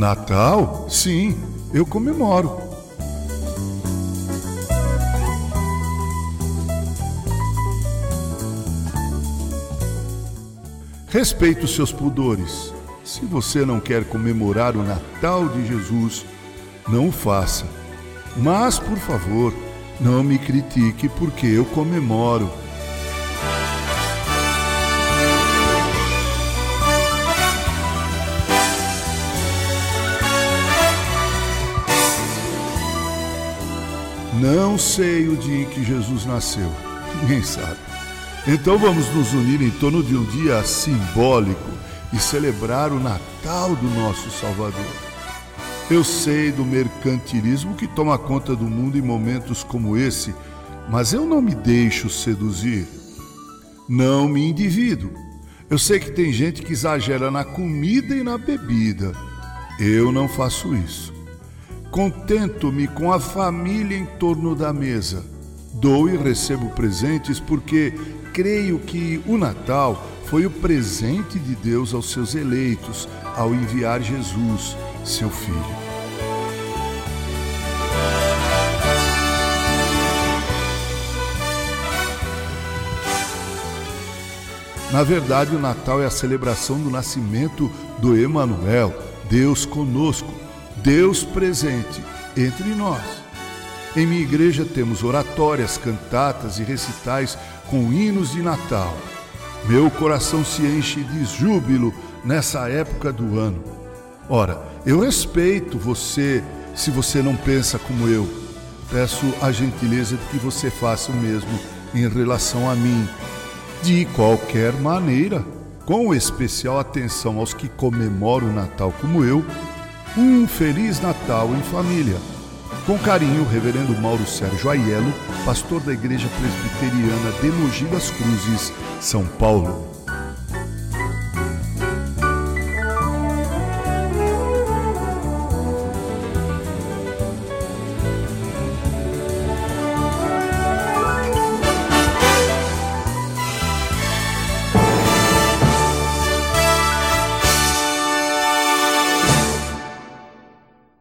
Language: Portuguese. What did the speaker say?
Natal? Sim, eu comemoro. Respeite os seus pudores. Se você não quer comemorar o Natal de Jesus, não o faça. Mas, por favor, não me critique porque eu comemoro. Não sei o dia em que Jesus nasceu, ninguém sabe. Então vamos nos unir em torno de um dia simbólico e celebrar o Natal do nosso Salvador. Eu sei do mercantilismo que toma conta do mundo em momentos como esse, mas eu não me deixo seduzir. Não me endivido. Eu sei que tem gente que exagera na comida e na bebida. Eu não faço isso. Contento-me com a família em torno da mesa. Dou e recebo presentes porque creio que o Natal foi o presente de Deus aos seus eleitos ao enviar Jesus, seu Filho. Na verdade, o Natal é a celebração do nascimento do Emanuel, Deus conosco Deus presente entre nós. Em minha igreja temos oratórias, cantatas e recitais com hinos de Natal. Meu coração se enche de júbilo nessa época do ano. Ora, eu respeito você se você não pensa como eu. Peço a gentileza de que você faça o mesmo em relação a mim. De qualquer maneira, com especial atenção aos que comemoram o Natal como eu, um Feliz Natal em família. Com carinho, Reverendo Mauro Sérgio Aiello, pastor da Igreja Presbiteriana de Mogi das Cruzes, São Paulo.